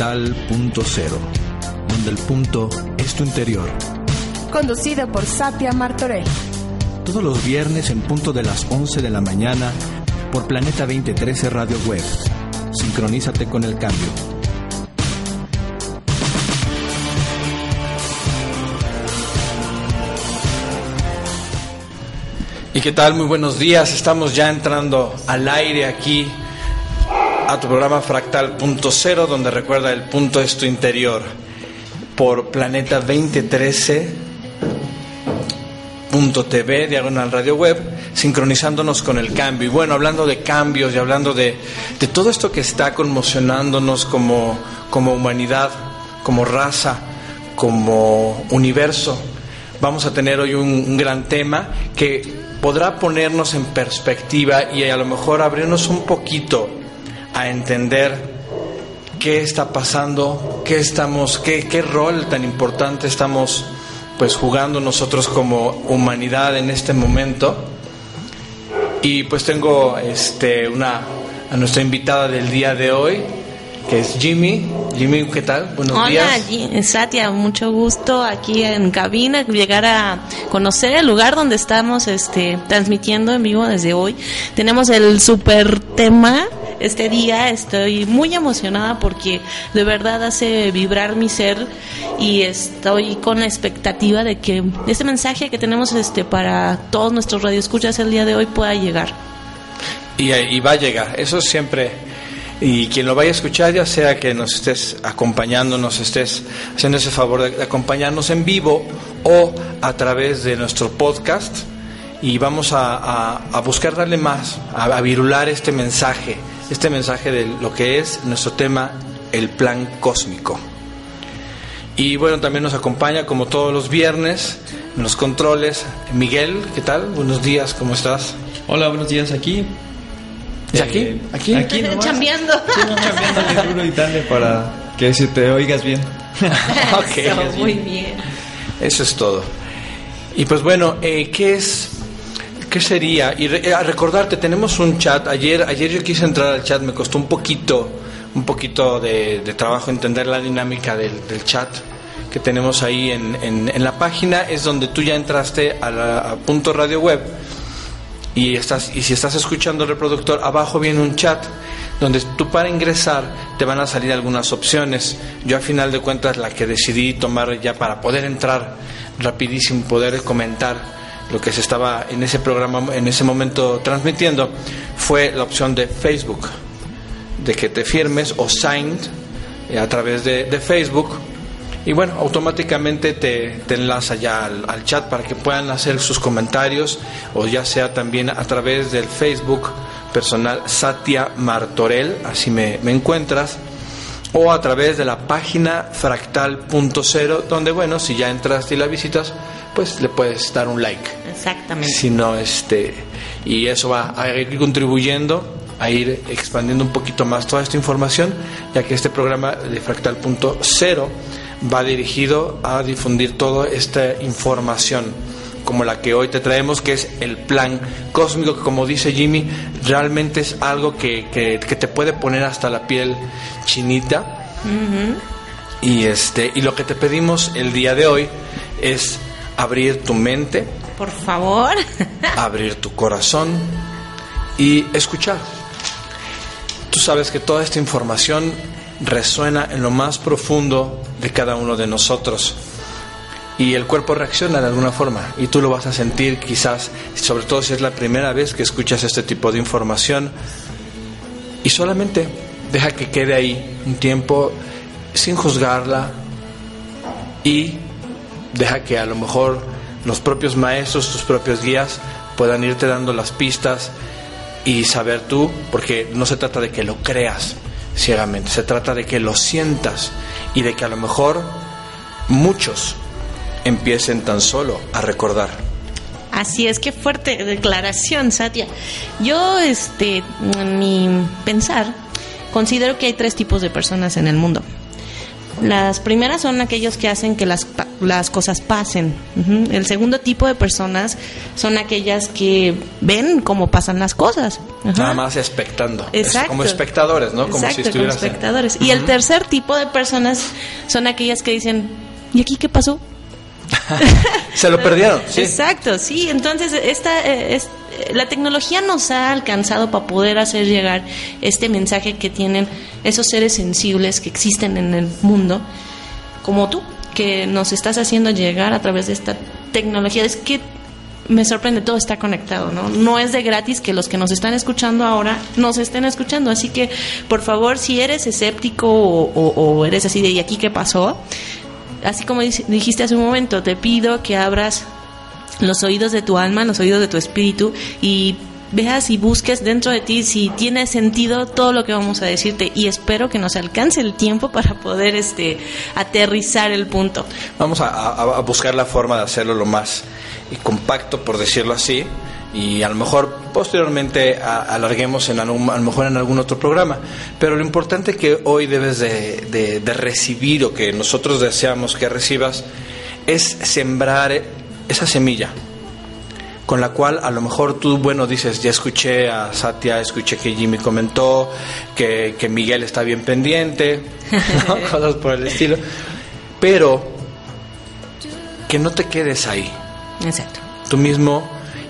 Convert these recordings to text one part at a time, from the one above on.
fractal.0, donde el punto es tu interior. Conducido por Satya Martorell. Todos los viernes en punto de las 11 de la mañana por Planeta 2013 Radio Web. Sincronízate con el cambio. ¿Y qué tal? Muy buenos días. Estamos ya entrando al aire aquí a tu programa Fractal.0, donde recuerda el punto es tu interior, por Planeta 2013.tv, diagonal radio web, sincronizándonos con el cambio. Y bueno, hablando de cambios y hablando de, de todo esto que está conmocionándonos como, como humanidad, como raza, como universo, vamos a tener hoy un, un gran tema que podrá ponernos en perspectiva y a lo mejor abrirnos un poquito a entender qué está pasando, qué estamos, qué, qué rol tan importante estamos pues jugando nosotros como humanidad en este momento. Y pues tengo este una a nuestra invitada del día de hoy, que es Jimmy. Jimmy, ¿qué tal? Buenos Hola, días. Hola, Satia, mucho gusto aquí en cabina, llegar a conocer el lugar donde estamos este, transmitiendo en vivo desde hoy. Tenemos el super tema este día. Estoy muy emocionada porque de verdad hace vibrar mi ser y estoy con la expectativa de que este mensaje que tenemos este para todos nuestros radioescuchas el día de hoy pueda llegar. Y, y va a llegar, eso siempre y quien lo vaya a escuchar, ya sea que nos estés acompañando, nos estés haciendo ese favor de acompañarnos en vivo o a través de nuestro podcast, y vamos a, buscar darle más, a, virular este mensaje, este mensaje de lo que es nuestro tema, el plan cósmico. Y bueno, también nos acompaña como todos los viernes en los controles Miguel, ¿qué tal? Buenos días, ¿cómo estás? Hola, buenos días aquí. ¿Y aquí? Eh, ¿Aquí? Aquí nomás. Chambeando. Sí, no, chambeándole duro y dale para que se te oigas bien. okay. Eso, muy bien. Eso es todo. Y pues bueno, eh, ¿qué es? ¿Qué sería? Y re, a recordarte, tenemos un chat. Ayer, ayer yo quise entrar al chat, me costó un poquito, un poquito de, de trabajo entender la dinámica del, chat que tenemos ahí en, en, la página. Es donde tú ya entraste a, la, punto radio web y estás y si estás escuchando el reproductor abajo viene un chat donde tú para ingresar te van a salir algunas opciones yo a final de cuentas la que decidí tomar ya para poder entrar rapidísimo poder comentar lo que se estaba en ese programa en ese momento transmitiendo fue la opción de Facebook de que te firmes o signed a través de, Facebook y bueno, automáticamente te, enlaza ya al, chat para que puedan hacer sus comentarios o ya sea también a través del Facebook personal Satia Martorell, así me, me encuentras, o a través de la página fractal.0, donde bueno, si ya entras y la visitas, pues le puedes dar un like. Exactamente. Si no, este, y eso va a ir contribuyendo a ir expandiendo un poquito más toda esta información, ya que este programa de fractal.0 va dirigido a difundir toda esta información como la que hoy te traemos, que es el plan cósmico, que como dice Jimmy, realmente es algo que, que, que te puede poner hasta la piel chinita. Uh -huh. Y este, y lo que te pedimos el día de hoy es abrir tu mente. Por favor. abrir tu corazón y escuchar. Tú sabes que toda esta información resuena en lo más profundo de cada uno de nosotros. Y el cuerpo reacciona de alguna forma y tú lo vas a sentir quizás, sobre todo si es la primera vez que escuchas este tipo de información. Y solamente deja que quede ahí un tiempo sin juzgarla y deja que a lo mejor los propios maestros, tus propios guías puedan irte dando las pistas y saber tú, porque no se trata de que lo creas, ciegamente. Se trata de que lo sientas y de que a lo mejor muchos empiecen tan solo a recordar. Así es, qué fuerte declaración, Satya. Yo, este, en mi pensar, considero que hay tres tipos de personas en el mundo. Las primeras son aquellos que hacen que las, las cosas pasen. Ujú. El segundo tipo de personas son aquellas que ven cómo pasan las cosas. Ajá. Nada más expectando. Es Exacto. como espectadores, ¿no? Como Exacto, si estuvieras como en- espectadores. Y el tercer tipo de personas son aquellas que dicen, ¿y aquí qué pasó? Se lo perdieron, sí. Exacto, sí. Entonces, esta, eh, es, eh, la tecnología nos ha alcanzado para poder hacer llegar este mensaje que tienen esos seres sensibles que existen en el mundo, como tú, que nos estás haciendo llegar a través de esta tecnología. Es que me sorprende, todo está conectado, ¿no? No es de gratis que los que nos están escuchando ahora nos estén escuchando. Así que, por favor, si eres escéptico o, eres así de, ¿y aquí qué pasó? Así como dijiste hace un momento, te pido que abras los oídos de tu alma, los oídos de tu espíritu y veas y busques dentro de ti si tiene sentido todo lo que vamos a decirte y espero que nos alcance el tiempo para poder este aterrizar el punto. Vamos a, buscar la forma de hacerlo lo más eh, compacto, por decirlo así, y a lo mejor posteriormente a- alarguemos en algún, a lo mejor en algún otro programa. Pero lo importante que hoy debes de, de- de recibir o que nosotros deseamos que recibas es sembrar esa semilla con la cual a lo mejor tú, bueno, dices, ya escuché a Satya, escuché que Jimmy comentó, que, que Miguel está bien pendiente, ¿no? cosas por el estilo, pero que no te quedes ahí, Exacto. tú mismo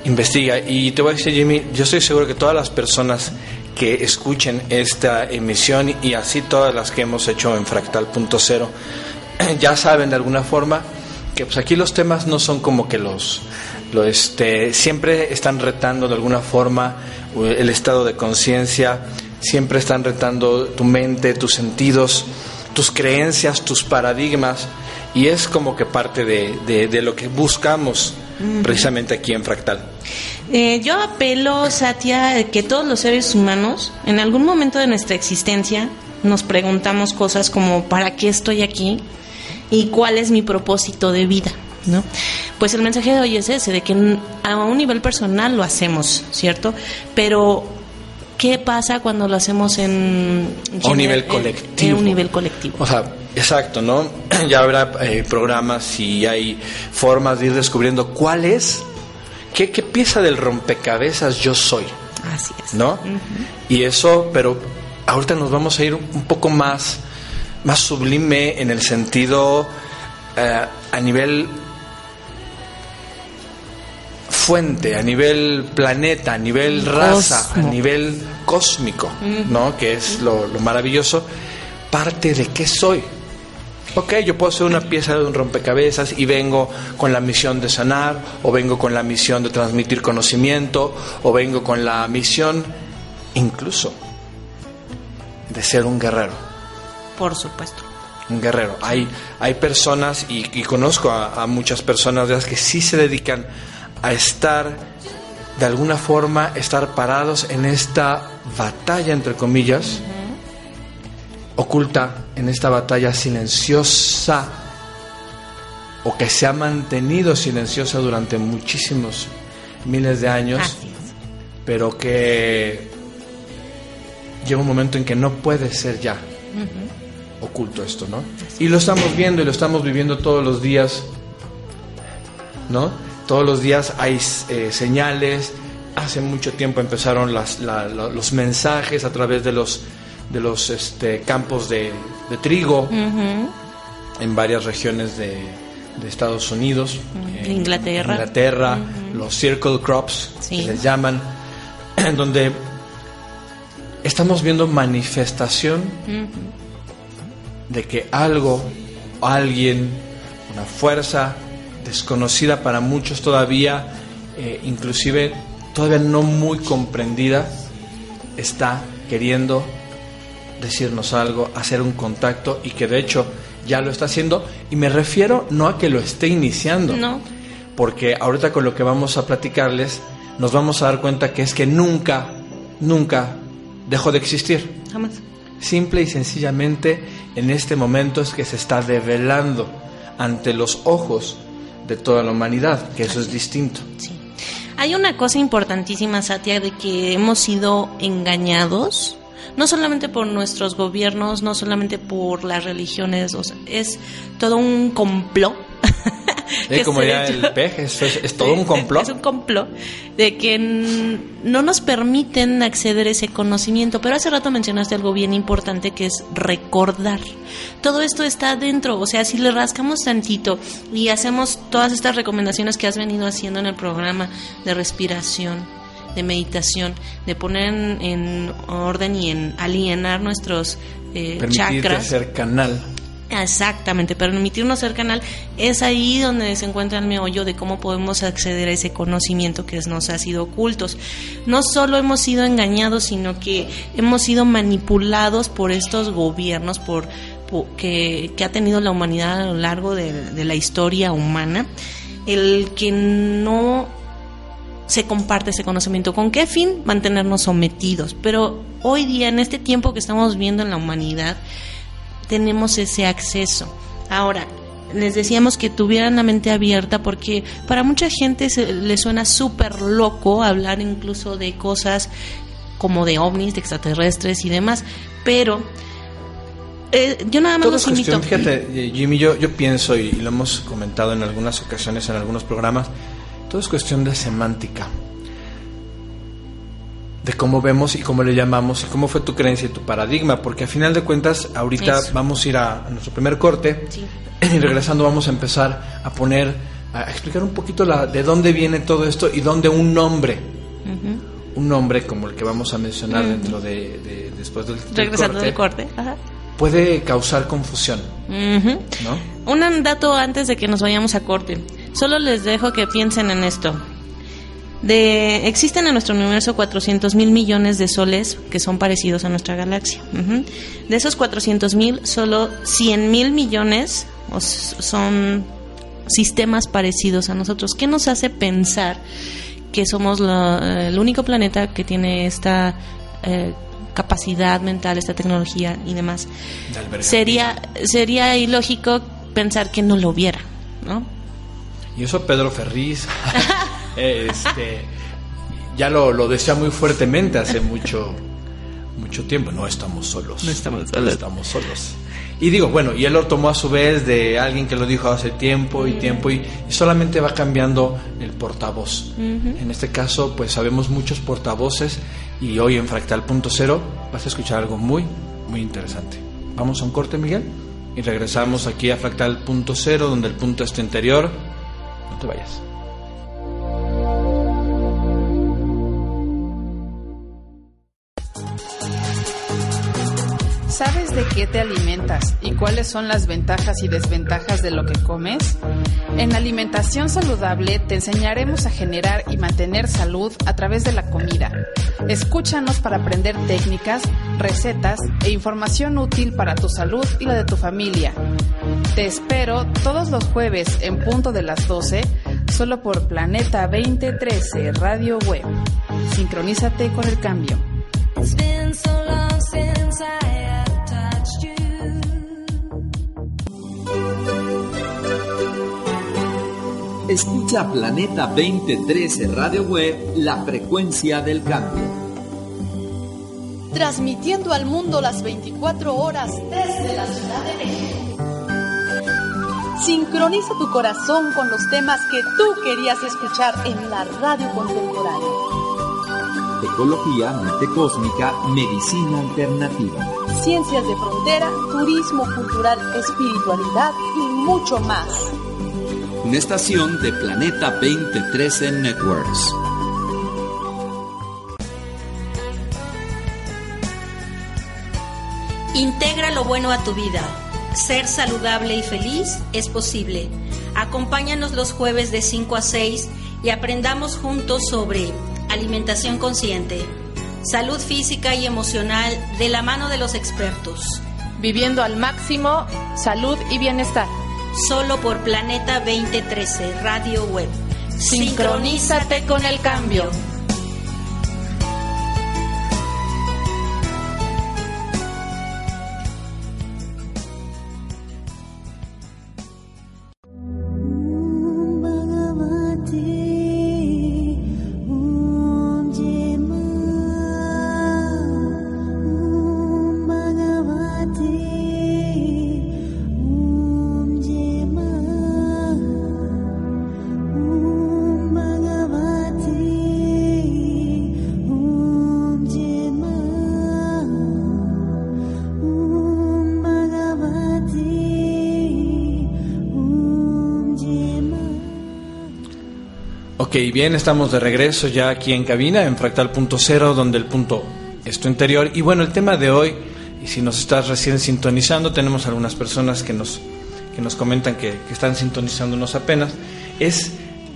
investiga. Y te voy a decir, Jimmy, yo estoy seguro que todas las personas que escuchen esta emisión y así todas las que hemos hecho en Fractal.0 ya saben de alguna forma que pues aquí los temas no son como que los, lo este, siempre están retando de alguna forma eh, el estado de conciencia, siempre están retando tu mente, tus sentidos, tus creencias, tus paradigmas y es como que parte de, de- de lo que buscamos precisamente aquí en Fractal. Eh, yo apelo, Satya, que todos los seres humanos, en algún momento de nuestra existencia, nos preguntamos cosas como ¿para qué estoy aquí? ¿Y cuál es mi propósito de vida? ¿No? Pues el mensaje de hoy es ese, de que a un nivel personal lo hacemos, ¿cierto? Pero ¿qué pasa cuando lo hacemos en... A un nivel colectivo. En un nivel colectivo. O sea, exacto, ¿no? Ya habrá eh, programas y hay formas de ir descubriendo cuál es, qué, qué pieza del rompecabezas yo soy, Así es. ¿no? Y eso, pero ahorita nos vamos a ir un poco más, más sublime en el sentido eh, a nivel fuente, a nivel planeta, a nivel raza, Cosmo. a nivel cósmico, ¿no? Que es lo, lo maravilloso, parte de qué soy. Ok, yo puedo ser una pieza de un rompecabezas y vengo con la misión de sanar, o vengo con la misión de transmitir conocimiento, o vengo con la misión incluso de ser un guerrero Por supuesto. un guerrero. Hay, hay personas, y, y conozco a, a muchas personas de las que sí se dedican a estar, de alguna forma, estar parados en esta batalla, entre comillas, oculta, en esta batalla silenciosa, o que se ha mantenido silenciosa durante muchísimos miles de años, pero que llega un momento en que no puede ser ya oculto esto, ¿no? Y lo estamos viendo y lo estamos viviendo todos los días, ¿no? Todos los días hay eh, señales. Hace mucho tiempo empezaron las, la- la- los mensajes a través de los de los este, campos de, de trigo en varias regiones de, de Estados Unidos, Inglaterra. Inglaterra, los circle crops Sí. que les llaman, en donde estamos viendo manifestación de que algo, alguien, una fuerza desconocida para muchos todavía, eh, inclusive todavía no muy comprendida, está queriendo decirnos algo, hacer un contacto y que de hecho ya lo está haciendo y me refiero no a que lo esté iniciando, No. porque ahorita con lo que vamos a platicarles nos vamos a dar cuenta que es que nunca, nunca dejó de existir. Jamás. Simple y sencillamente en este momento es que se está develando ante los ojos de toda la humanidad, que eso es distinto. Sí. Hay una cosa importantísima, Satya, de que hemos sido engañados no solamente por nuestros gobiernos, no solamente por las religiones, o sea, es todo un complot. Eh, como ya el peje, es, es, todo un complot. Es un complot de que no nos permiten acceder a ese conocimiento. Pero hace rato mencionaste algo bien importante que es recordar. Todo esto está dentro, o sea, si le rascamos tantito y hacemos todas estas recomendaciones que has venido haciendo en el programa de respiración, de meditación, de poner en, orden y en alienar nuestros eh, chakras. ser canal. Exactamente, permitirnos ser canal es ahí donde se encuentra el meollo de cómo podemos acceder a ese conocimiento que nos ha sido ocultos. No solo hemos sido engañados, sino que hemos sido manipulados por estos gobiernos, por, que, ha tenido la humanidad a lo largo de la historia humana, el que no se comparte ese conocimiento. ¿Con qué fin? Mantenernos sometidos. Pero hoy día, en este tiempo que estamos viendo en la humanidad, tenemos ese acceso. Ahora, les decíamos que tuvieran la mente abierta porque para mucha gente se, le suena súper loco hablar incluso de cosas como de ovnis, de extraterrestres y demás, pero eh, yo nada más los invito. Fíjate, eh, Jimmy, yo, yo pienso, y lo hemos comentado en algunas ocasiones, en algunos programas, todo es cuestión de semántica de cómo vemos y cómo le llamamos y cómo fue tu creencia y tu paradigma, porque a final de cuentas ahorita vamos a ir a, nuestro primer corte y regresando vamos a empezar a poner, a explicar un poquito la, de dónde viene todo esto y dónde un nombre, un nombre como el que vamos a mencionar dentro de, después del, regresando del corte, puede causar confusión. Un dato antes de que nos vayamos a corte. Solo les dejo que piensen en esto. De, existen en nuestro universo 400 mil millones de soles que son parecidos a nuestra galaxia. De esos 400 mil, solo 100 mil millones son sistemas parecidos a nosotros. ¿Qué nos hace pensar que somos el único planeta que tiene esta eh, capacidad mental, esta tecnología y demás? Sería, sería ilógico pensar que no lo hubiera, ¿no? Y eso Pedro Ferriz este, ya lo, lo, decía muy fuertemente hace mucho, mucho tiempo. No estamos solos. No estamos solos. estamos solos. Y digo, bueno, y él lo tomó a su vez de alguien que lo dijo hace tiempo y tiempo y, solamente va cambiando el portavoz. En este caso, pues sabemos muchos portavoces y hoy en Fractal Punto Cero vas a escuchar algo muy, muy interesante. Vamos a un corte, Miguel, y regresamos aquí a Fractal Punto Cero, donde el punto está interior. No te vayas. Qué te alimentas y cuáles son las ventajas y desventajas de lo que comes? En Alimentación Saludable te enseñaremos a generar y mantener salud a través de la comida. Escúchanos para aprender técnicas, recetas e información útil para tu salud y la de tu familia. Te espero todos los jueves en punto de las 12, solo por Planeta 2013 Radio Web. Sincronízate con el cambio. Escucha Planeta 2013 Radio Web, la frecuencia del cambio. Transmitiendo al mundo las 24 horas desde la Ciudad de México. Sincroniza tu corazón con los temas que tú querías escuchar en la radio contemporánea. Ecología, mente cósmica, medicina alternativa. Ciencias de frontera, turismo cultural, espiritualidad y mucho más una estación de Planeta 2013 Networks. Integra lo bueno a tu vida. Ser saludable y feliz es posible. Acompáñanos los jueves de 5 a 6 y aprendamos juntos sobre alimentación consciente, salud física y emocional de la mano de los expertos. Viviendo al máximo, salud y bienestar solo por Planeta 2013 Radio Web. Sincronízate con el cambio. Ok, bien, estamos de regreso ya aquí en cabina, en Fractal Punto Cero, donde el punto es tu interior. Y bueno, el tema de hoy, y si nos estás recién sintonizando, tenemos algunas personas que nos, que nos comentan que, que están sintonizándonos apenas, es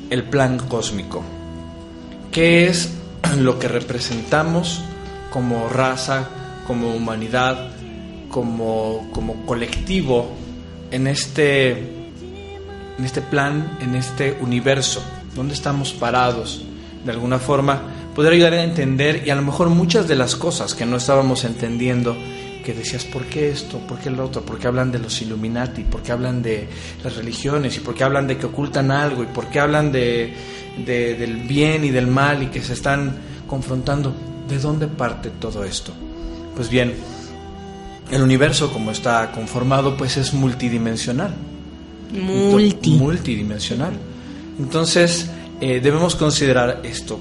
el plan cósmico. ¿Qué es lo que representamos como raza, como humanidad, como, como colectivo en este, en este plan, en este universo? ¿Dónde estamos parados? De alguna forma, poder ayudar a entender y a lo mejor muchas de las cosas que no estábamos entendiendo, que decías, ¿por qué esto? ¿Por qué lo otro? ¿Por qué hablan de los Illuminati? ¿Por qué hablan de las religiones? ¿Y por qué hablan de que ocultan algo? ¿Y por qué hablan de, de- del bien y del mal y que se están confrontando? ¿De dónde parte todo esto? Pues bien, el universo como está conformado pues es multidimensional Multi. multidimensional. Entonces, eh, debemos considerar esto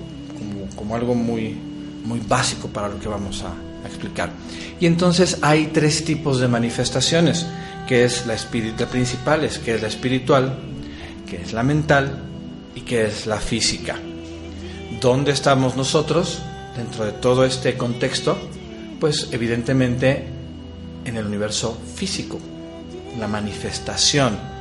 como, algo muy, muy básico para lo que vamos a, explicar. Y entonces hay tres tipos de manifestaciones, que es la, la principal, que es la espiritual, que es la mental y que es la física. ¿Dónde estamos nosotros dentro de todo este contexto? Pues evidentemente en el universo físico, la manifestación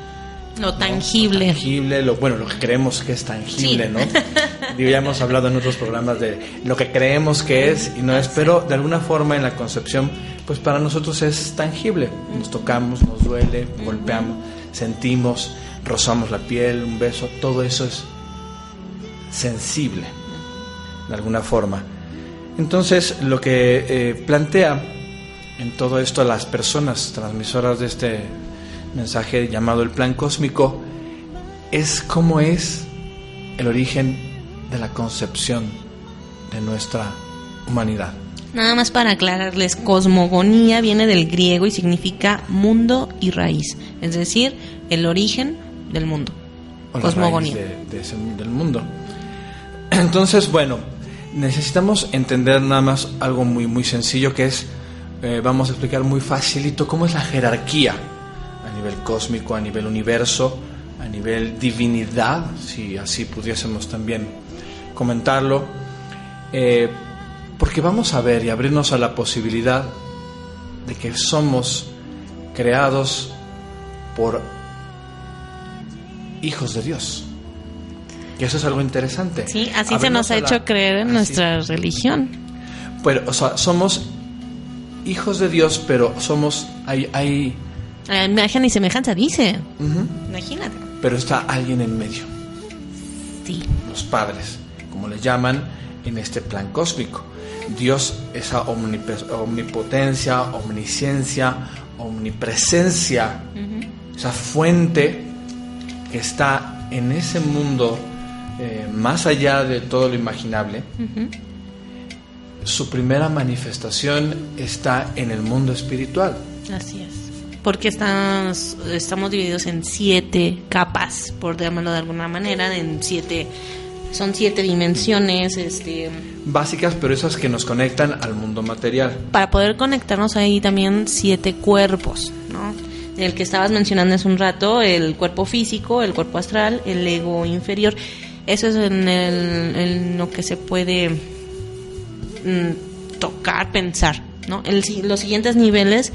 Lo ¿no? tangible. Lo tangible, lo, bueno, lo que creemos que es tangible, Sí. ¿no? Digo, ya hemos hablado en otros programas de lo que creemos que es y no es, pero de alguna forma en la concepción, pues para nosotros es tangible. Nos tocamos, nos duele, golpeamos, sentimos, rozamos la piel, un beso, todo eso es sensible, de alguna forma. Entonces, lo que eh, plantea en todo esto las personas transmisoras de este mensaje llamado el plan cósmico es cómo es el origen de la concepción de nuestra humanidad. Nada más para aclararles, cosmogonía viene del griego y significa mundo y raíz, es decir, el origen del mundo. o Cosmogonía. raíz de- de ese- del mundo. Entonces, bueno, necesitamos entender nada más algo muy, muy sencillo que es, eh, vamos a explicar muy facilito cómo es la jerarquía nivel cósmico, a nivel universo, a nivel divinidad, si así pudiésemos también comentarlo, eh, porque vamos a ver y abrirnos a la posibilidad de que somos creados por hijos de Dios. Y eso es algo interesante. Sí, así se nos ha a la- hecho creer en así. nuestra religión. Pero, o sea, somos hijos de Dios, pero somos. Hay, hay, A imagen y semejanza dice. Imagínate. pero está alguien en medio, Sí. los padres, como le llaman en este plan cósmico. Dios, esa omnipotencia, omnisciencia, omnipresencia, esa fuente que está en ese mundo eh, más allá de todo lo imaginable, su primera manifestación está en el mundo espiritual. Así es. Porque estamos, estamos divididos en siete capas, por llamarlo de alguna manera, en siete, son siete dimensiones, este, Básicas, pero esas que nos conectan al mundo material. para poder conectarnos ahí también siete cuerpos, ¿no? El que estabas mencionando hace un rato, el cuerpo físico, el cuerpo astral, el ego inferior. Eso es en, el, en lo que se puede mm, tocar, pensar, ¿no? El los siguientes niveles,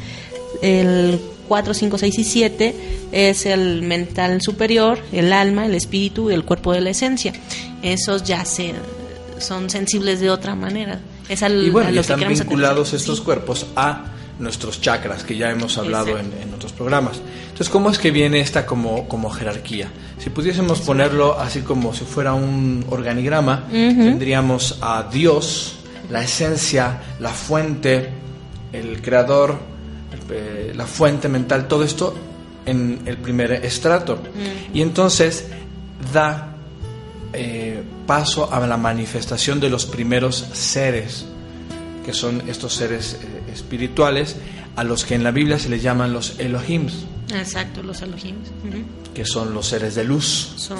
el 4, 5, 6 y 7, es el mental superior, el alma, el espíritu y el cuerpo de la esencia. Esos ya se, son sensibles de otra manera. Es al, Y bueno, a lo que están queremos vinculados aterrizar. estos cuerpos a nuestros chakras, que ya hemos hablado en, otros programas. Entonces, ¿cómo es que viene esta como, como jerarquía? Si pudiésemos ponerlo así como si fuera un organigrama, tendríamos a Dios, la esencia, la fuente, el creador, eh, la fuente mental, todo esto en el primer estrato. Y entonces da eh, paso a la manifestación de los primeros seres, que son estos seres eh, espirituales, a los que en la Biblia se les llaman los Elohims, Exacto, los Elohim. Ujú. que son los seres de luz. Son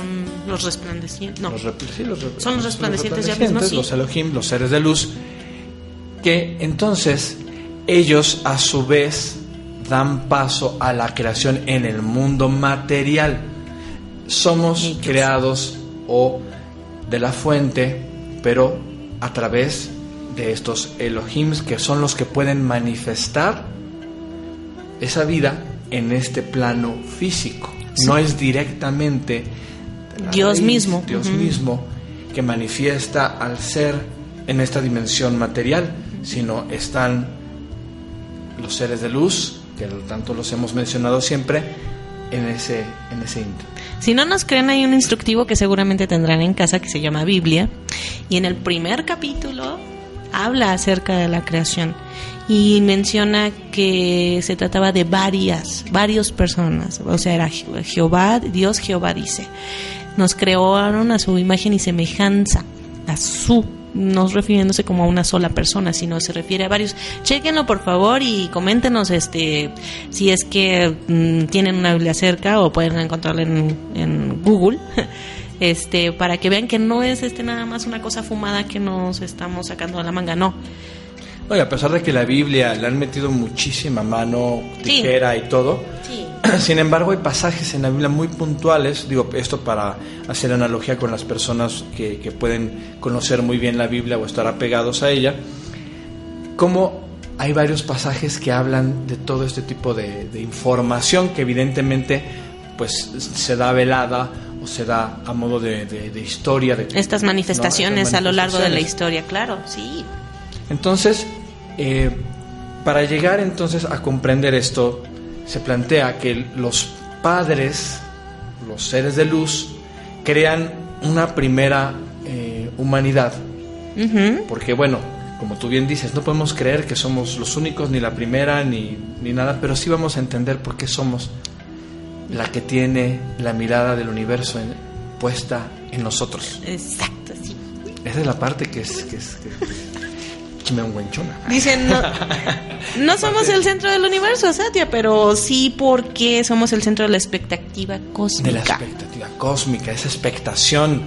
los resplandecientes. No, Los sí, los rep- Son los resplandecientes, ya resplandecientes, mismo, sí. Los Elohim, los seres de luz, que entonces ellos a su vez dan paso a la creación en el mundo material. Somos creados o de la fuente, pero a través de estos Elohims que son los que pueden manifestar esa vida en este plano físico. No es directamente Dios mismo. Dios mismo que manifiesta al ser en esta dimensión material, sino están los seres de luz, que tanto los hemos mencionado siempre, en ese, en ese inter. Si no nos creen, hay un instructivo que seguramente tendrán en casa que se llama Biblia. Y en el primer capítulo habla acerca de la creación y menciona que se trataba de varias, varias personas. O sea, era Je- Jehová, Dios Jehová dice. Nos crearon a su imagen y semejanza, a su no refiriéndose como a una sola persona, sino se refiere a varios. Chequenlo por favor y coméntenos este si es que mm, tienen una Biblia cerca o pueden encontrarla en, en Google. Este, para que vean que no es este nada más una cosa fumada que nos estamos sacando de la manga, no. Oye, a pesar de que la Biblia le han metido muchísima mano, Sí. tijera y todo, Sí. sin embargo hay pasajes en la Biblia muy puntuales, digo esto para hacer analogía con las personas que, que pueden conocer muy bien la Biblia o estar apegados a ella, como hay varios pasajes que hablan de todo este tipo de, de información que evidentemente pues se da velada o se da a modo de, de- de historia. De, Estas manifestaciones a lo largo de la historia, claro, sí. Entonces, eh, para llegar entonces a comprender esto, se plantea que los padres, los seres de luz, crean una primera eh, humanidad. Porque bueno, como tú bien dices, no podemos creer que somos los únicos, ni la primera, ni, ni nada, pero sí vamos a entender por qué somos la que tiene la mirada del universo en- puesta en nosotros. Exacto, sí. Esa es la parte que es... Que es que, chimenguenchona. Dicen, no, no somos el centro del universo, Satya, pero sí porque somos el centro de la expectativa de la cósmica. expectativa cósmica, esa expectación.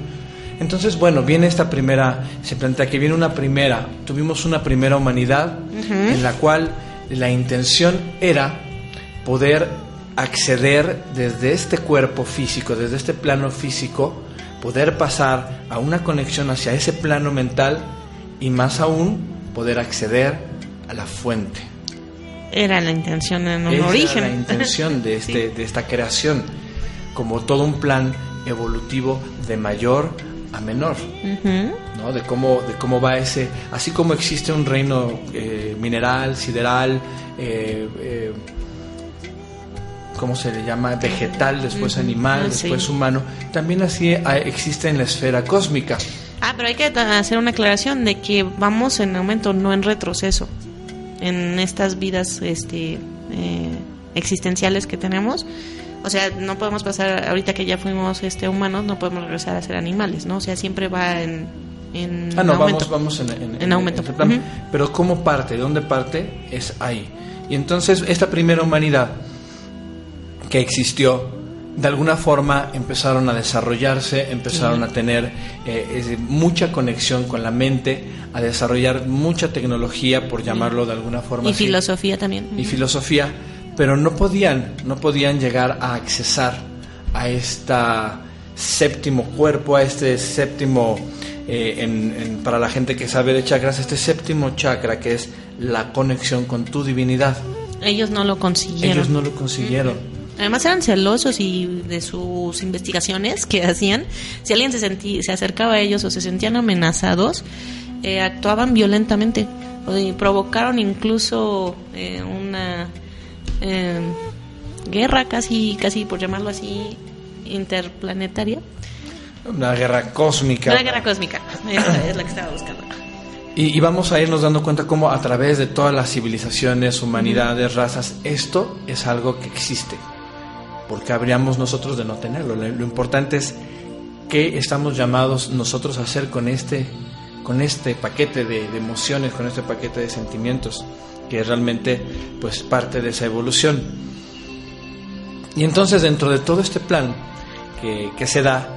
Entonces, bueno, viene esta primera, se plantea que viene una primera, tuvimos una primera humanidad en la cual la intención era poder acceder desde este cuerpo físico, desde este plano físico, poder pasar a una conexión hacia ese plano mental y más aún poder acceder a la fuente. Era la intención en un Esa origen. era la intención de, este, de esta creación, como todo un plan evolutivo de mayor a menor. ¿no? de, cómo, de cómo va ese, así como existe un reino eh, mineral, sideral, eh, eh, ¿cómo se le llama? Vegetal, después animal, Ah, después humano, también así ah, existe en la esfera cósmica. Ah, pero hay que hacer una aclaración de que vamos en aumento, no en retroceso. En estas vidas este, eh, existenciales que tenemos. O sea, no podemos pasar, ahorita que ya fuimos este, humanos, no podemos regresar a ser animales, ¿no? O sea, siempre va en, en Ah, no, aumento. vamos, vamos en, en- En aumento. Pero ¿cómo parte? ¿De dónde parte? Es ahí. Y entonces esta primera humanidad que existió, de alguna forma empezaron a desarrollarse, empezaron a tener eh, mucha conexión con la mente, a desarrollar mucha tecnología, por llamarlo de alguna forma. Y así, filosofía también. y filosofía, pero no podían, no podían llegar a accesar a este séptimo cuerpo, a este séptimo, eh, en- en- para la gente que sabe de chakras, este séptimo chakra que es la conexión con tu divinidad. Ellos no lo consiguieron. Ellos no lo consiguieron. Además eran celosos y de sus investigaciones que hacían, si alguien se, sentí- se acercaba a ellos o se sentían amenazados, eh, actuaban violentamente o provocaron incluso eh, una eh, guerra casi, casi por llamarlo así, interplanetaria. Una guerra cósmica. Una guerra cósmica, es la que estaba buscando. Y, y vamos a irnos dando cuenta cómo a través de todas las civilizaciones, humanidades, razas, esto es algo que existe. Porque habríamos nosotros de no tenerlo. Lo, importante es qué estamos llamados nosotros a hacer con este, con este paquete de, de emociones, con este paquete de sentimientos, que es realmente pues parte de esa evolución. Y entonces dentro de todo este plan que, que se da,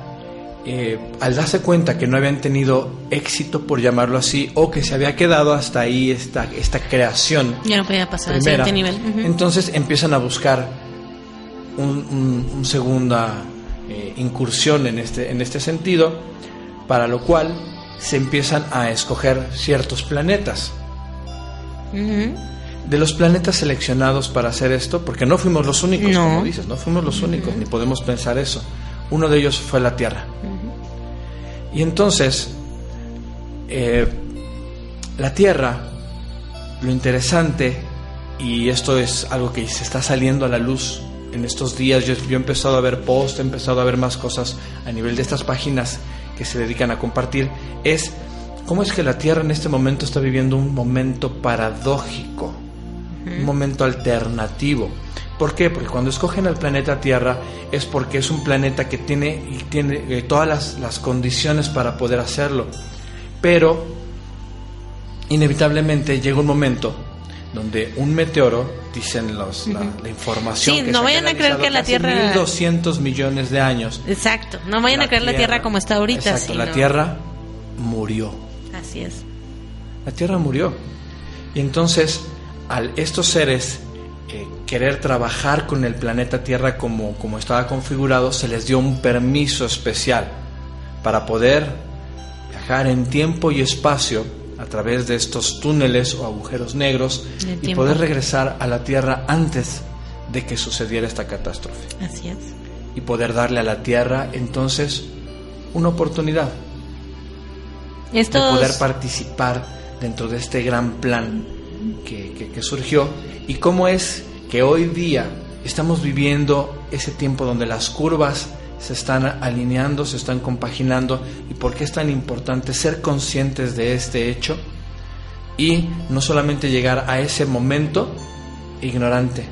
eh, al darse cuenta que no habían tenido éxito, por llamarlo así, o que se había quedado hasta ahí esta, esta creación Ya no podía pasar primera, al siguiente nivel. Entonces empiezan a buscar un, un- un segunda eh, incursión en este, en este sentido, para lo cual se empiezan a escoger ciertos planetas. De los planetas seleccionados para hacer esto, porque no fuimos los únicos, No. como dices, no fuimos los únicos, ni podemos pensar eso. Uno de ellos fue la Tierra. Y entonces, eh, la Tierra, lo interesante, y esto es algo que se está saliendo a la luz en estos días, yo, yo he empezado a ver posts, he empezado a ver más cosas a nivel de estas páginas que se dedican a compartir, es cómo es que la Tierra en este momento está viviendo un momento paradójico, un momento alternativo. ¿Por qué? Porque cuando escogen al planeta Tierra es porque es un planeta que tiene, y tiene eh, todas las, las condiciones para poder hacerlo. Pero inevitablemente llega un momento donde un meteoro, dicen los, la, la información Sí, que no se vayan a creer que la Tierra- 1200 millones de años. Exacto. No vayan a creer la Tierra como está ahorita. Exacto, la sino- Tierra murió. Así es. La Tierra murió. Y entonces, al estos seres eh, querer trabajar con el planeta Tierra como, como estaba configurado, se les dio un permiso especial para poder viajar en tiempo y espacio a través de estos túneles o agujeros negros De y poder regresar a la Tierra antes de que sucediera esta catástrofe. Así es. y poder darle a la Tierra entonces una oportunidad de Estos, poder participar dentro de este gran plan que, que- que surgió. Y cómo es que hoy día estamos viviendo ese tiempo donde las curvas se están alineando, se están compaginando y por qué es tan importante ser conscientes de este hecho y no solamente llegar a ese momento ignorante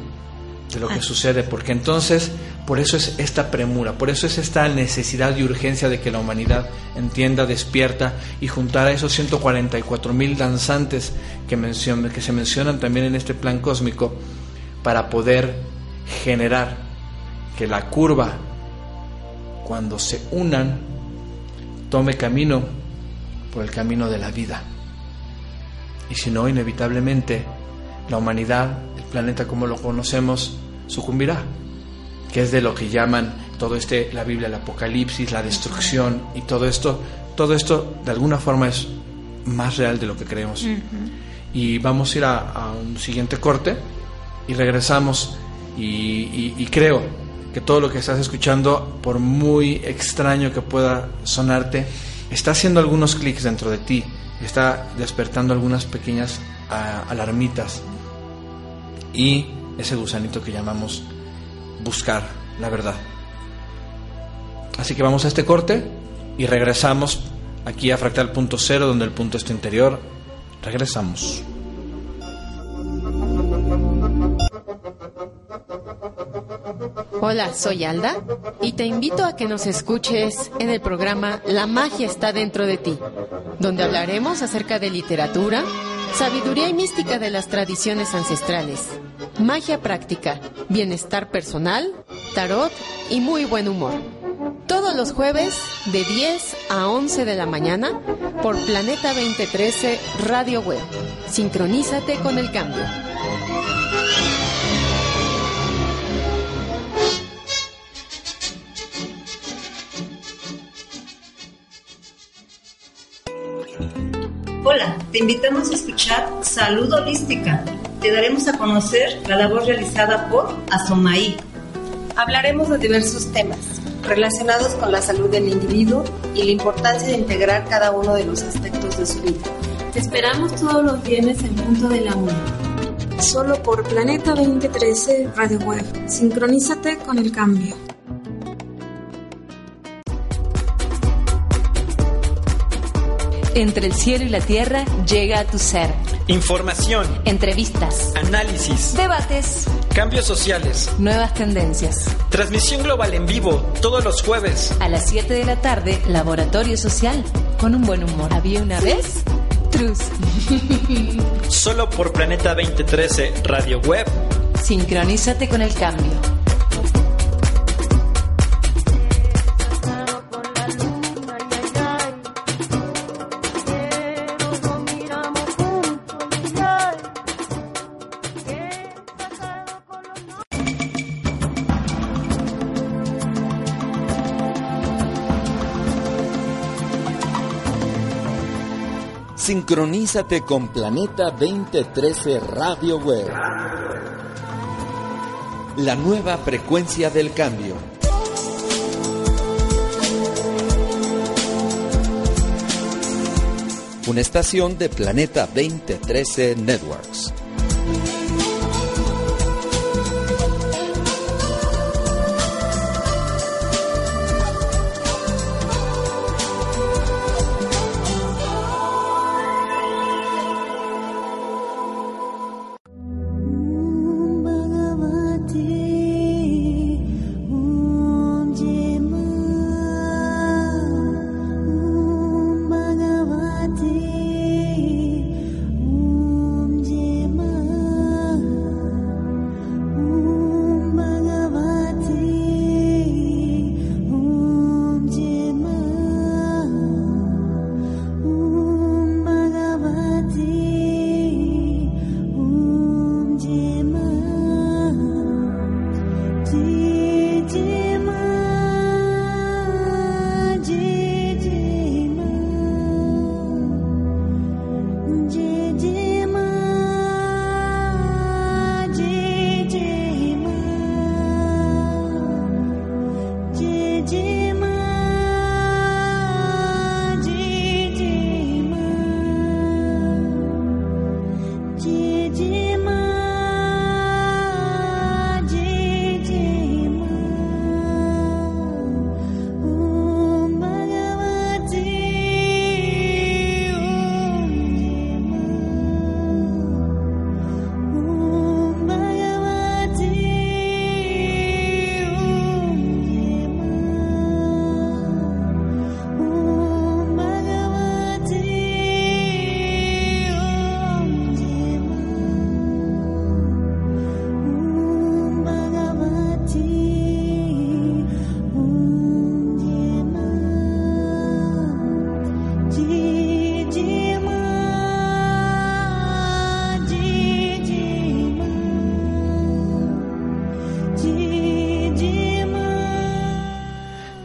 de lo que Ah. sucede, porque entonces por eso es esta premura, por eso es esta necesidad y urgencia de que la humanidad entienda, despierta y juntar a esos 144 mil danzantes que, mencion- que se mencionan también en este plan cósmico para poder generar que la curva, cuando se unan, tome camino por el camino de la vida. Y si no, inevitablemente, la humanidad, el planeta como lo conocemos, sucumbirá, que es de lo que llaman todo este, la Biblia, el Apocalipsis, la destrucción y todo esto, todo esto de alguna forma es más real de lo que creemos. Y vamos a ir a, a un siguiente corte y regresamos y, y- y creo que todo lo que estás escuchando, por muy extraño que pueda sonarte, está haciendo algunos clics dentro de ti, está despertando algunas pequeñas ah, alarmitas y ese gusanito que llamamos buscar la verdad. Así que vamos a este corte y regresamos aquí a Fractal Punto Cero, donde el punto es tu interior. Regresamos. Hola, soy Alda y te invito a que nos escuches en el programa La magia está dentro de ti, donde hablaremos acerca de literatura, sabiduría y mística de las tradiciones ancestrales, magia práctica, bienestar personal, tarot y muy buen humor. Todos los jueves de 10 a 11 de la mañana por Planeta 2013 Radio Web. Sincronízate con el cambio. Hola, te invitamos a escuchar Salud Holística. Te daremos a conocer la labor realizada por Asomaí. Hablaremos de diversos temas relacionados con la salud del individuo y la importancia de integrar cada uno de los aspectos de su vida. Te esperamos todos los viernes en punto de la 1. Solo por Planeta 2013 Radio Web. Sincronízate con el cambio. Entre el cielo y la tierra llega a tu ser. Información, Entrevistas, análisis, debates, cambios sociales, nuevas tendencias. transmisión global en vivo todos los jueves. A las 7 de la tarde, Laboratorio Social, con un buen humor. ¿Había una vez? Trus. Solo por Planeta 2013 Radio Web. Sincronízate con el cambio. Sincronízate con Planeta 2013 Radio Web. La nueva frecuencia del cambio. Una estación de Planeta 2013 Networks.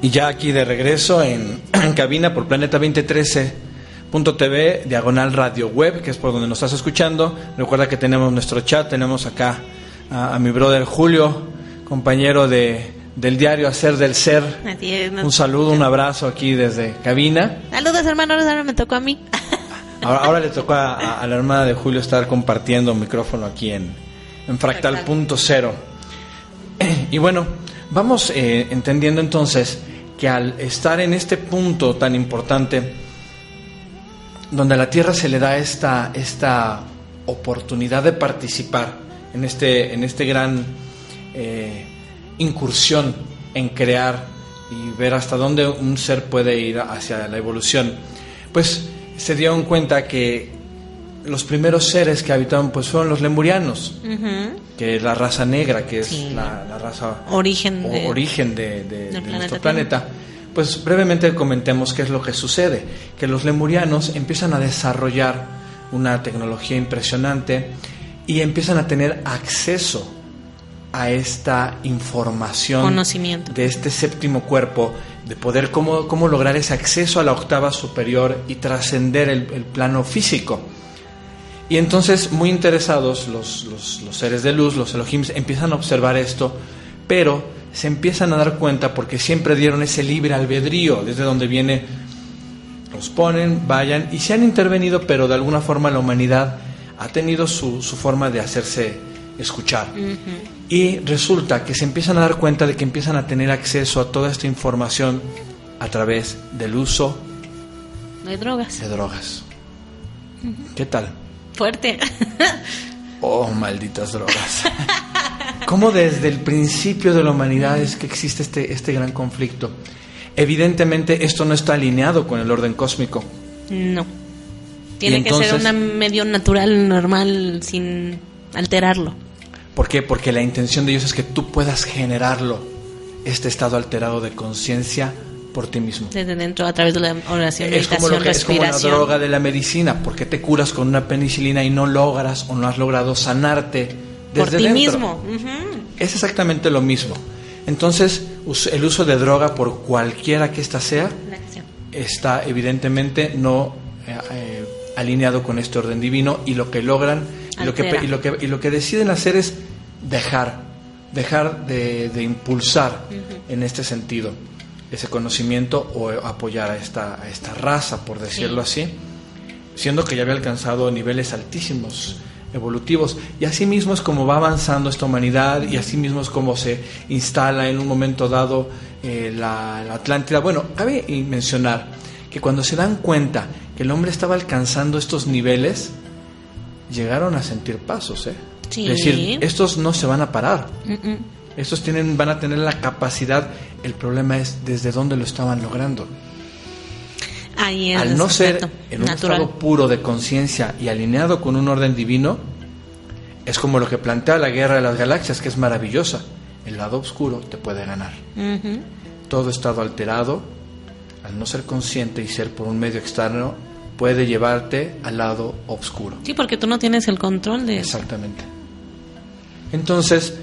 Y ya aquí de regreso en, en cabina por Planeta 2013.tv, diagonal radio web, que es por donde nos estás escuchando. Recuerda que tenemos nuestro chat, tenemos acá a, a mi brother Julio, compañero de, del diario Hacer del Ser. Un saludo, un abrazo aquí desde cabina. Saludos, hermanos. Ahora me tocó a mí. Ahora, ahora le tocó a, la hermana de Julio estar compartiendo micrófono aquí en, en Fractal Punto Cero. Y bueno, vamos eh, entendiendo entonces que al estar en este punto tan importante, donde a la Tierra se le da esta, esta oportunidad de participar en este, en este gran eh, incursión en crear y ver hasta dónde un ser puede ir hacia la evolución, pues se dieron cuenta que los primeros seres que habitaban pues fueron los lemurianos, que es la raza negra, que es Sí. la, la raza Origen o- de- origen de, de- de planeta nuestro planeta. Pues brevemente comentemos qué es lo que sucede, que los lemurianos empiezan a desarrollar una tecnología impresionante y empiezan a tener acceso a esta información Conocimiento. de este séptimo cuerpo, de poder cómo, cómo lograr ese acceso a la octava superior y trascender el, el plano físico. Y entonces, muy interesados, los, los- los seres de luz, los Elohims, empiezan a observar esto, pero se empiezan a dar cuenta porque siempre dieron ese libre albedrío, desde donde viene, los ponen, vayan, y se han intervenido, pero de alguna forma la humanidad ha tenido su, su forma de hacerse escuchar. Y resulta que se empiezan a dar cuenta de que empiezan a tener acceso a toda esta información a través del uso De drogas. de drogas. ¿Qué tal? Fuerte. Oh, malditas drogas. ¿Cómo desde el principio de la humanidad es que existe este, este gran conflicto? Evidentemente esto no está alineado con el orden cósmico. No. Tiene que ser un medio natural, normal, sin alterarlo. ¿Por qué? Porque la intención de ellos es que tú puedas generarlo, este estado alterado de conciencia por ti mismo. Desde dentro, a través de la oración, Es como, meditación, lo que, es como la respiración. droga de la medicina. ¿Por qué te curas con una penicilina y no logras o no has logrado sanarte desde por ti dentro? mismo. Es exactamente lo mismo. Entonces, el uso de droga, por cualquiera que ésta sea, está evidentemente no eh, eh, alineado con este orden divino y lo que logran y lo que, y lo que, y lo que deciden hacer es dejar, dejar de, de impulsar en este sentido ese conocimiento o apoyar a esta, a esta raza, por decirlo así, siendo que ya había alcanzado niveles altísimos evolutivos y así mismo es como va avanzando esta humanidad y así mismo es como se instala en un momento dado eh, la, la Atlántida. Bueno, cabe mencionar que cuando se dan cuenta que el hombre estaba alcanzando estos niveles, llegaron a sentir pasos, ¿eh? Sí. Es decir, estos no se van a parar. Estos tienen, van a tener la capacidad. El problema es desde dónde lo estaban logrando. Ahí es Al no ser en un natural. estado puro de conciencia y alineado con un orden divino, es como lo que plantea la guerra de las galaxias, que es maravillosa. El lado oscuro te puede ganar. Ujú. Todo estado alterado, al no ser consciente y ser por un medio externo, puede llevarte al lado oscuro. Sí, porque tú no tienes el control de eso. Exactamente. Entonces,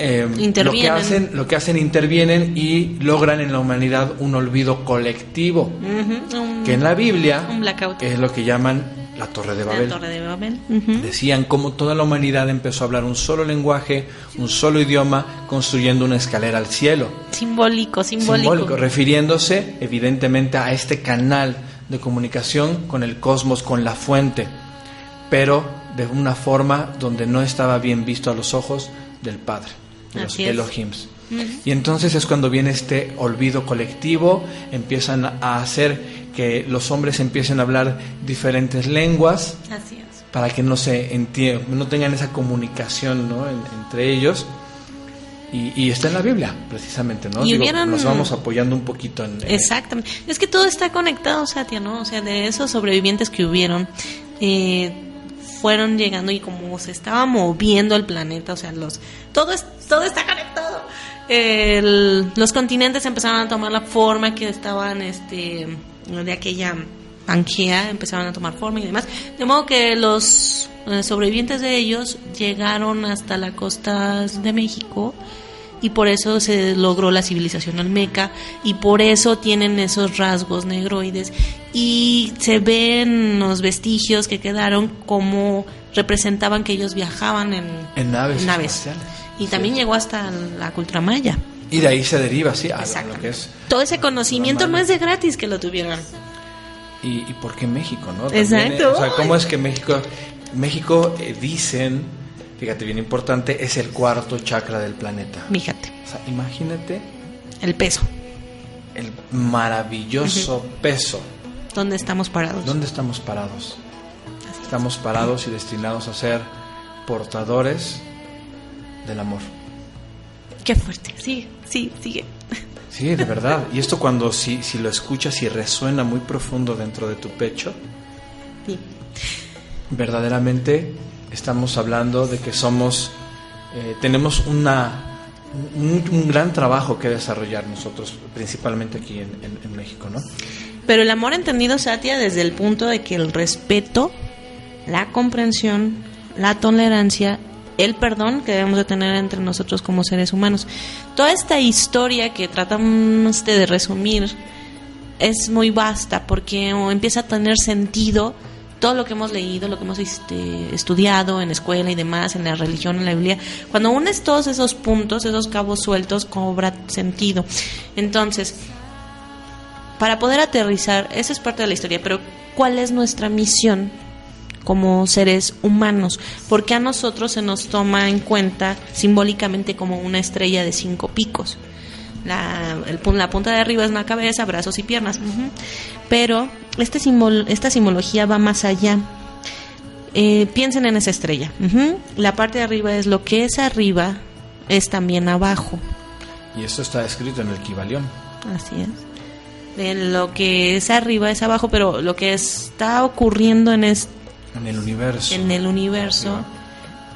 eh, lo, que hacen, lo que hacen, intervienen y logran en la humanidad un olvido colectivo, un- que en la Biblia un blackout. es lo que llaman la Torre de La Babel. Torre de Babel. Ujú. Decían cómo toda la humanidad empezó a hablar un solo lenguaje, un solo idioma, construyendo una escalera al cielo. Simbólico, simbólico. Simbólico, refiriéndose evidentemente a este canal de comunicación con el cosmos, con la fuente, pero de una forma donde no estaba bien visto a los ojos del Padre, los. Elohims. Ujú. Y entonces es cuando viene este olvido colectivo, empiezan a hacer que los hombres empiecen a hablar diferentes lenguas Así es. para que no se entie- no tengan esa comunicación ¿no? en- entre ellos. Y, y está en la Biblia, precisamente, ¿no? Y Digo, hubieran- nos vamos apoyando un poquito en... en- Exactamente. Es que todo está conectado, Satya, ¿no? O sea, de esos sobrevivientes que hubieron, eh, fueron llegando y como se estaba moviendo el planeta, o sea, los todo, es, todo está conectado. Los continentes empezaron a tomar la forma que estaban, este, de aquella Pangea, empezaron a tomar forma y demás. De modo que los eh, sobrevivientes de ellos llegaron hasta las costas de México y por eso se logró la civilización olmeca y por eso tienen esos rasgos negroides y se ven los vestigios que quedaron como representaban que ellos viajaban en, en naves. en naves. espaciales. y también llegó hasta la cultura maya. Y de ahí se deriva, sí, a, a lo que es... Todo ese conocimiento no es de gratis que lo tuvieron. ¿Y, y por qué México, no? También, Exacto. eh, o sea, ¿cómo es que México... México, eh, dicen, fíjate, bien importante, es el cuarto chakra del planeta. Fíjate. O sea, imagínate El peso. el maravilloso peso. ¿Dónde estamos parados? ¿Dónde estamos parados? Estamos parados y destinados a ser portadores del amor. Qué fuerte. Sigue, sí, sigue. Sí, de verdad. Y esto cuando si, si lo escuchas y resuena muy profundo dentro de tu pecho, Sí. verdaderamente estamos hablando de que somos, eh, tenemos una, un, gran trabajo que desarrollar nosotros, principalmente aquí en, México, ¿no? Pero el amor entendido, Satya, desde el punto de que el respeto, la comprensión, la tolerancia, el perdón que debemos de tener entre nosotros como seres humanos. Toda esta historia que tratamos de resumir es muy vasta porque empieza a tener sentido todo lo que hemos leído, lo que hemos este, estudiado en escuela y demás, en la religión, en la Biblia. Cuando unes todos esos puntos, esos cabos sueltos, cobra sentido. Entonces, para poder aterrizar, esa es parte de la historia, pero ¿cuál es nuestra misión como seres humanos? Porque a nosotros se nos toma en cuenta simbólicamente como una estrella de cinco picos. La, el la punta de arriba es una cabeza, brazos y piernas. Pero este simbol, esta simbología va más allá. Eh, piensen en esa estrella. La parte de arriba es lo que es arriba, es también abajo. Y esto está escrito en el Kibalión. Así es. De lo que es arriba es abajo, pero lo que está ocurriendo en, es- En el universo. en el universo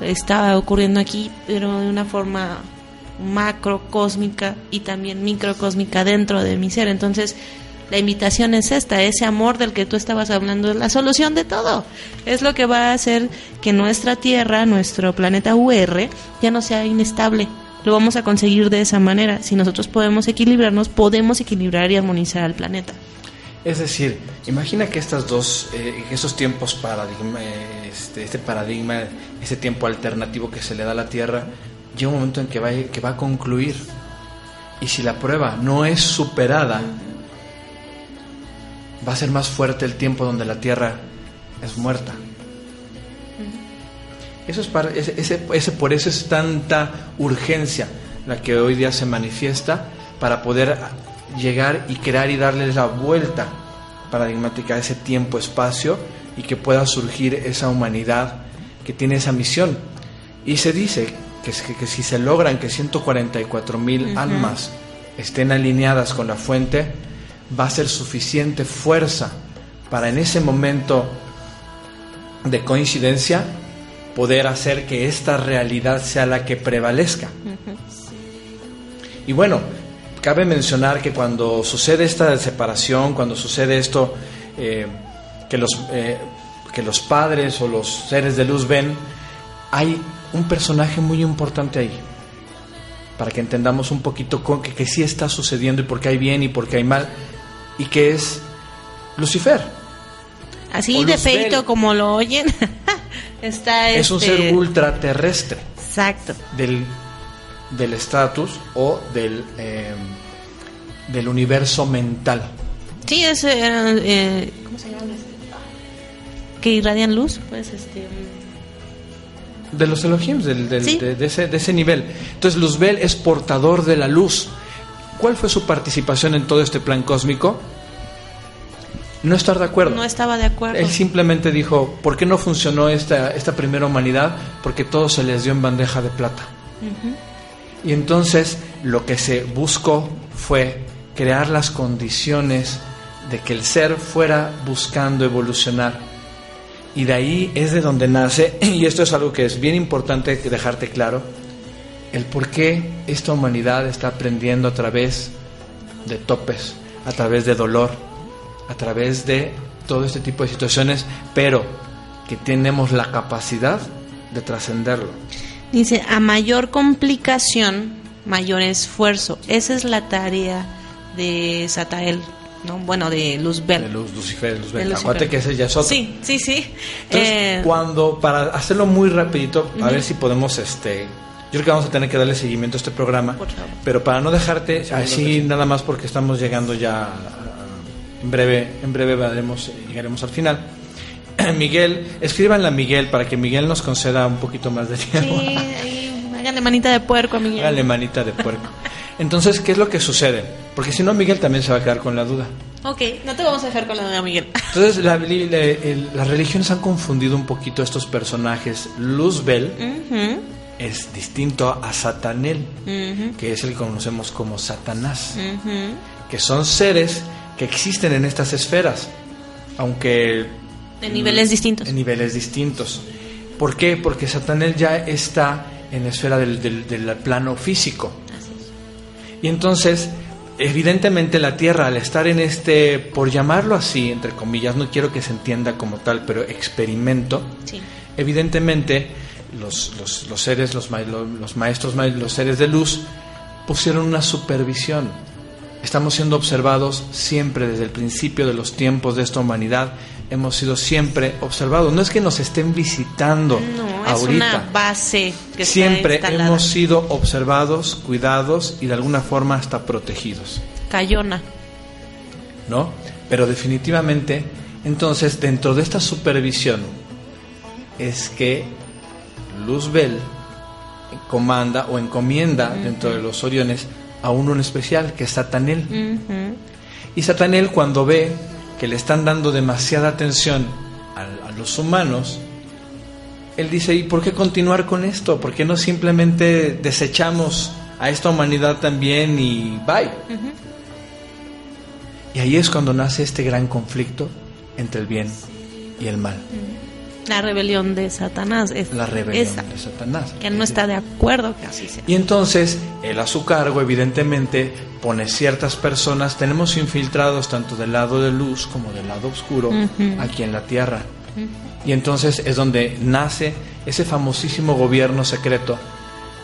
está ocurriendo aquí, pero de una forma macrocósmica y también microcósmica dentro de mi ser. Entonces, la invitación es esta, ese amor del que tú estabas hablando, es la solución de todo. Es lo que va a hacer que nuestra Tierra, nuestro planeta UR, ya no sea inestable. Lo vamos a conseguir de esa manera. Si nosotros podemos equilibrarnos, podemos equilibrar y armonizar al planeta. Es decir, imagina que estas dos, eh, esos tiempos paradigma, eh, este, este paradigma, ese tiempo alternativo que se le da a la Tierra, llega un momento en que va, a- que va a concluir. Y si la prueba no es superada, va a ser más fuerte el tiempo donde la Tierra es muerta. Eso es para, ese, ese- ese- por eso es tanta urgencia la que hoy día se manifiesta para poder llegar y crear y darle la vuelta paradigmática a ese tiempo-espacio y que pueda surgir esa humanidad que tiene esa misión. Y se dice que, que- que si se logran que 144 mil almas estén alineadas con la fuente, va a ser suficiente fuerza para en ese momento de coincidencia poder hacer que esta realidad sea la que prevalezca. Y bueno, cabe mencionar que cuando sucede esta separación, cuando sucede esto, eh, que, los, eh, que los padres o los seres de luz ven, hay un personaje muy importante ahí, para que entendamos un poquito con, que, que sí está sucediendo y por qué hay bien y por qué hay mal, y que es Lucifer. Así de feito como lo oyen, está Es un este- ser ultraterrestre. Exacto. del del estatus o del eh, del universo mental. Sí, es. eh, eh, ¿Cómo se llama? Que irradian luz, pues este. De los Elohim, del- del- Sí. de, de ese, de ese nivel. Entonces, Luzbel es portador de la luz. ¿Cuál fue su participación en todo este plan cósmico? No estar de acuerdo. No estaba de acuerdo. Él simplemente dijo, ¿por qué no funcionó esta, esta primera humanidad? Porque todo se les dio en bandeja de plata. Y entonces lo que se buscó fue crear las condiciones de que el ser fuera buscando evolucionar. Y de ahí es de donde nace, y esto es algo que es bien importante dejarte claro, el por qué esta humanidad está aprendiendo a través de topes, a través de dolor, a través de todo este tipo de situaciones, pero que tenemos la capacidad de trascenderlo. Dice, a mayor complicación, mayor esfuerzo. Esa es la tarea de Satael, ¿no? Bueno, de Luzbel. De Luz, Lucifer, Luzbel. De. Acuérdate que ese ya es otro. Sí, sí, sí. Entonces, Eh, cuando, para hacerlo muy rapidito, a ver si podemos, este, yo creo que vamos a tener que darle seguimiento a este programa, pero para no dejarte así nada más porque estamos llegando ya, en breve, en breve daremos- llegaremos al final. Miguel, escríbanle a Miguel para que Miguel nos conceda un poquito más de tiempo. sí, háganle manita de puerco a Miguel. Háganle manita de puerco. Entonces, ¿qué es lo que sucede? Porque si no, Miguel también se va a quedar con la duda. Ok, no te vamos a dejar con la duda, Miguel. Entonces, la- la- el- las religiones han confundido un poquito estos personajes. Luzbel es distinto a Satanel, que es el que conocemos como Satanás, que son seres que existen en estas esferas, aunque De niveles distintos. en niveles distintos. ¿Por qué? Porque Satanel ya está en la esfera del, del- del plano físico. Y entonces, evidentemente la Tierra, al estar en este, por llamarlo así, entre comillas, no quiero que se entienda como tal, pero experimento, Sí. evidentemente los, los- los seres, los, ma- los maestros, ma- los seres de luz, pusieron una supervisión. Estamos siendo observados siempre desde el principio de los tiempos de esta humanidad. Hemos sido siempre observados. No es que nos estén visitando No, es ahorita. una base que Siempre hemos sido observados, cuidados y de alguna forma hasta protegidos. Cayona. ¿no? Pero definitivamente, entonces, dentro de esta supervisión, es que Luzbel comanda o encomienda dentro de los Oriones a uno en especial, que es Satanel. Y Satanel, cuando ve que le están dando demasiada atención a, a los humanos, él dice, ¿y por qué continuar con esto? ¿Por qué no simplemente desechamos a esta humanidad también y bye? Y ahí es cuando nace este gran conflicto entre el bien y el mal. La rebelión de Satanás es La rebelión esa, de Satanás. que no está de acuerdo que así sea. Y entonces, él a su cargo, evidentemente, pone ciertas personas, tenemos infiltrados tanto del lado de luz como del lado oscuro aquí en la tierra. Y entonces es donde nace ese famosísimo gobierno secreto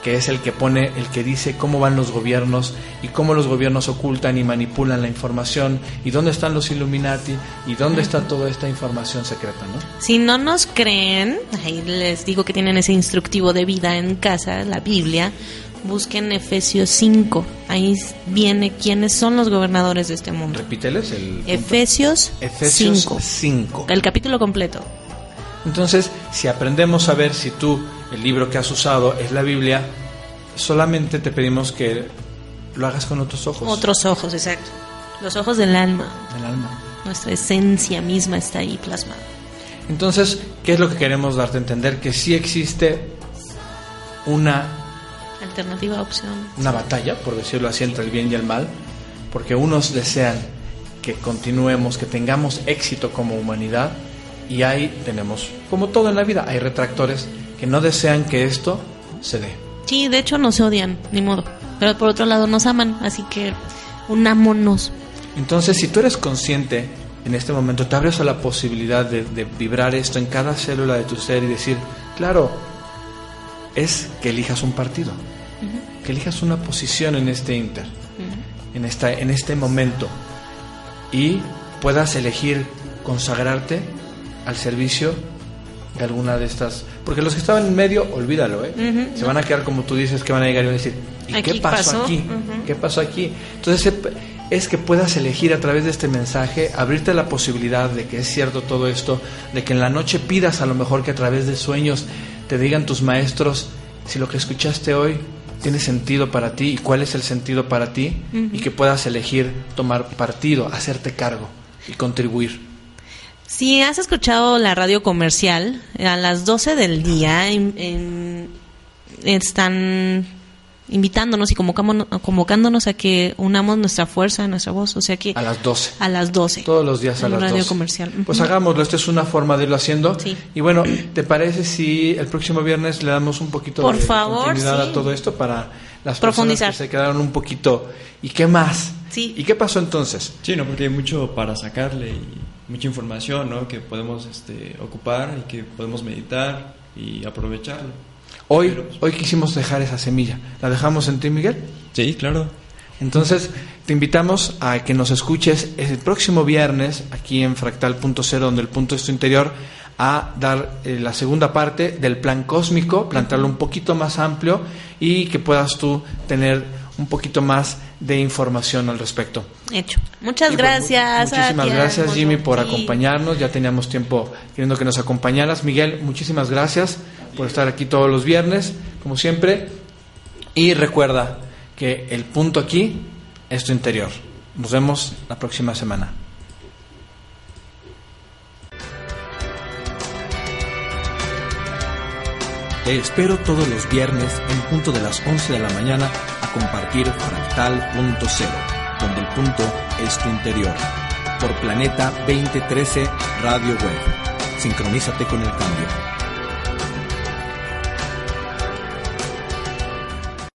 que es el que pone, el que dice cómo van los gobiernos y cómo los gobiernos ocultan y manipulan la información y dónde están los Illuminati y dónde está toda esta información secreta, ¿no? Si no nos creen, ahí les digo que tienen ese instructivo de vida en casa, la Biblia, busquen Efesios 5. Ahí viene quiénes son los gobernadores de este mundo. Repíteles el. Efesios, Efesios 5. 5. El capítulo completo. Entonces, si aprendemos a ver si tú el libro que has usado es la Biblia, solamente te pedimos que lo hagas con otros ojos. Otros ojos, exacto. Los ojos del alma. El alma. Nuestra esencia misma está ahí plasmada. Entonces, ¿qué es lo que queremos darte a entender? Que sí existe una, Alternativa opción. una batalla, por decirlo así, entre el bien y el mal, porque unos desean que continuemos, que tengamos éxito como humanidad, y ahí tenemos, como todo en la vida, hay retractores que no desean que esto se dé. Sí, de hecho nos odian, ni modo. Pero por otro lado nos aman, así que unámonos. Entonces, si tú eres consciente en este momento, te abres a la posibilidad de, de vibrar esto en cada célula de tu ser y decir, claro, es que elijas un partido, que elijas una posición en este inter, en, esta, en este momento, y puedas elegir consagrarte al servicio de alguna de estas. Porque los que estaban en medio, olvídalo, ¿eh? Se van a quedar como tú dices, que van a llegar y van a decir, ¿y Aquí qué pasó, pasó, aquí? ¿Qué pasó aquí? Entonces es que puedas elegir a través de este mensaje, abrirte la posibilidad de que es cierto todo esto, de que en la noche pidas a lo mejor que a través de sueños te digan tus maestros si lo que escuchaste hoy tiene sentido para ti y cuál es el sentido para ti y que puedas elegir tomar partido, hacerte cargo y contribuir. Si has escuchado la radio comercial, a las 12 del día en- en- están invitándonos y convocámonos- convocándonos a que unamos nuestra fuerza, nuestra voz, o sea que A las 12. a las 12. Todos los días a en las radio 12. comercial. Pues hagámoslo, esta es una forma de irlo haciendo. Y bueno, ¿te parece si el próximo viernes le damos un poquito Por de favor, continuidad sí. a todo esto para las Profundizar. personas que se quedaron un poquito? ¿Y qué más? Sí. ¿Y qué pasó entonces? Sí, no, porque hay mucho para sacarle y mucha información, ¿no? Que podemos este, ocupar y que podemos meditar y aprovecharlo. Hoy, hoy quisimos dejar esa semilla. ¿La dejamos en ti, Miguel? Sí, claro. Entonces, te invitamos a que nos escuches el próximo viernes aquí en Fractal.0, donde el punto es tu interior, a dar eh, la segunda parte del plan cósmico, plantearlo un poquito más amplio y que puedas tú tener un poquito más de información al respecto. Hecho. Muchas Y gracias. mu- Muchísimas gracias. Jimmy, por Sí. acompañarnos. Ya teníamos tiempo queriendo que nos acompañaras. Miguel, muchísimas gracias por estar aquí todos los viernes, como siempre. Y recuerda que el punto aquí es tu interior. Nos vemos la próxima semana. Te espero todos los viernes en punto de las 11 de la mañana compartir Fractal.0, donde el punto es tu interior. Por Planeta 2013 Radio Web. Sincronízate con el cambio.